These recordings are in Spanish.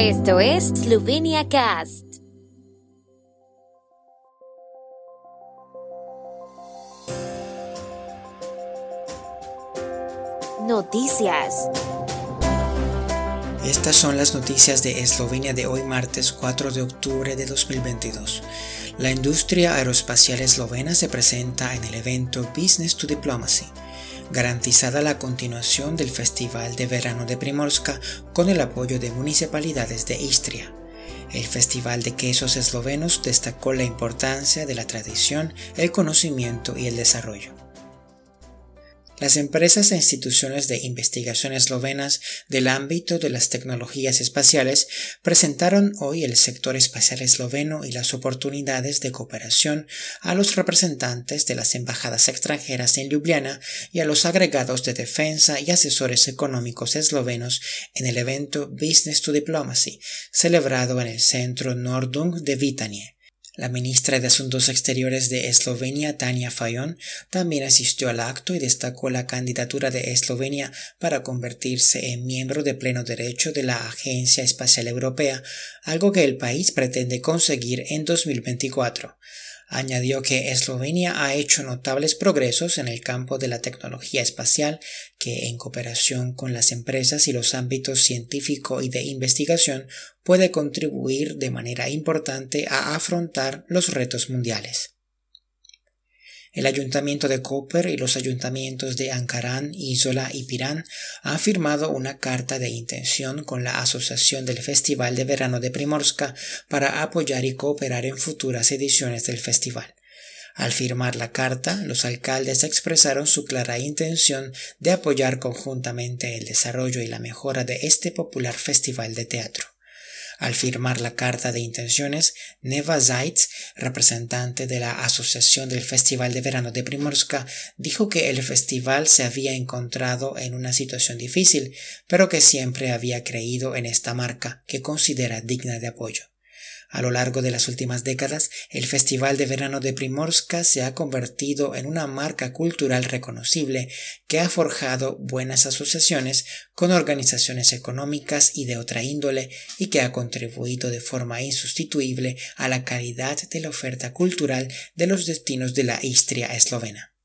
Esto es Slovenia Cast. Noticias. Estas son las noticias de Eslovenia de hoy martes 4 de octubre de 2022. La industria aeroespacial eslovena se presenta en el evento Business to Diplomacy, garantizada la continuación del Festival de Verano de Primorska con el apoyo de municipalidades de Istria. El Festival de Quesos Eslovenos destacó la importancia de la tradición, el conocimiento y el desarrollo. Las empresas e instituciones de investigación eslovenas del ámbito de las tecnologías espaciales presentaron hoy el sector espacial esloveno y las oportunidades de cooperación a los representantes de las embajadas extranjeras en Ljubljana y a los agregados de defensa y asesores económicos eslovenos en el evento Business to Diplomacy, celebrado en el centro Nordung de Vitanie. La ministra de Asuntos Exteriores de Eslovenia, Tania Fayon, también asistió al acto y destacó la candidatura de Eslovenia para convertirse en miembro de pleno derecho de la Agencia Espacial Europea, algo que el país pretende conseguir en 2024. Añadió que Eslovenia ha hecho notables progresos en el campo de la tecnología espacial que, en cooperación con las empresas y los ámbitos científico y de investigación, puede contribuir de manera importante a afrontar los retos mundiales. El ayuntamiento de Koper y los ayuntamientos de Ankarán, Isola y Pirán han firmado una carta de intención con la Asociación del Festival de Verano de Primorska para apoyar y cooperar en futuras ediciones del festival. Al firmar la carta, los alcaldes expresaron su clara intención de apoyar conjuntamente el desarrollo y la mejora de este popular festival de teatro. Al firmar la carta de intenciones, Neva Zaitz, representante de la Asociación del Festival de Verano de Primorska, dijo que el festival se había encontrado en una situación difícil, pero que siempre había creído en esta marca, que considera digna de apoyo. A lo largo de las últimas décadas, el Festival de Verano de Primorska se ha convertido en una marca cultural reconocible que ha forjado buenas asociaciones con organizaciones económicas y de otra índole y que ha contribuido de forma insustituible a la calidad de la oferta cultural de los destinos de la Istria eslovena.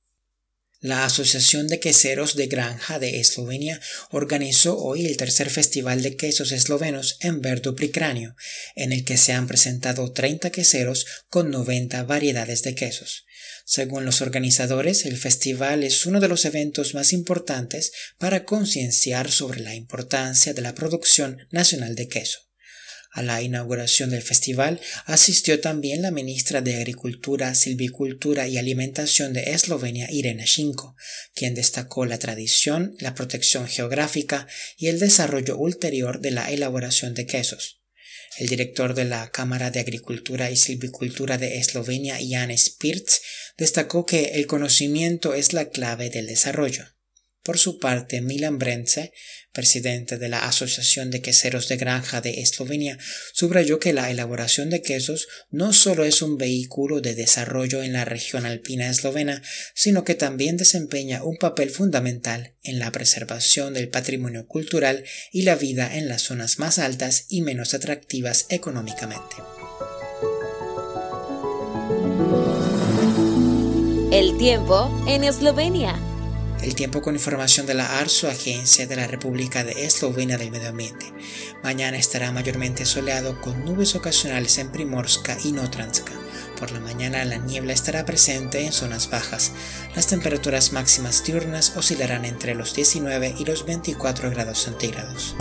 La Asociación de Queseros de Granja de Eslovenia organizó hoy el tercer Festival de Quesos Eslovenos en Verdo Pricranio, en el que se han presentado 30 queseros con 90 variedades de quesos. Según los organizadores, el festival es uno de los eventos más importantes para concienciar sobre la importancia de la producción nacional de queso. A la inauguración del festival asistió también la ministra de Agricultura, Silvicultura y Alimentación de Eslovenia, Irena Shinko, quien destacó la tradición, la protección geográfica y el desarrollo ulterior de la elaboración de quesos. El director de la Cámara de Agricultura y Silvicultura de Eslovenia, Jan Spirts, destacó que el conocimiento es la clave del desarrollo. Por su parte, Milan Brence, presidente de la Asociación de Queseros de Granja de Eslovenia, subrayó que la elaboración de quesos no solo es un vehículo de desarrollo en la región alpina eslovena, sino que también desempeña un papel fundamental en la preservación del patrimonio cultural y la vida en las zonas más altas y menos atractivas económicamente. El tiempo en Eslovenia. El tiempo con información de la ARSO, Agencia de la República de Eslovenia del Medio Ambiente. Mañana estará mayormente soleado con nubes ocasionales en Primorska y Notranska. Por la mañana la niebla estará presente en zonas bajas. Las temperaturas máximas diurnas oscilarán entre los 19 y los 24 grados centígrados.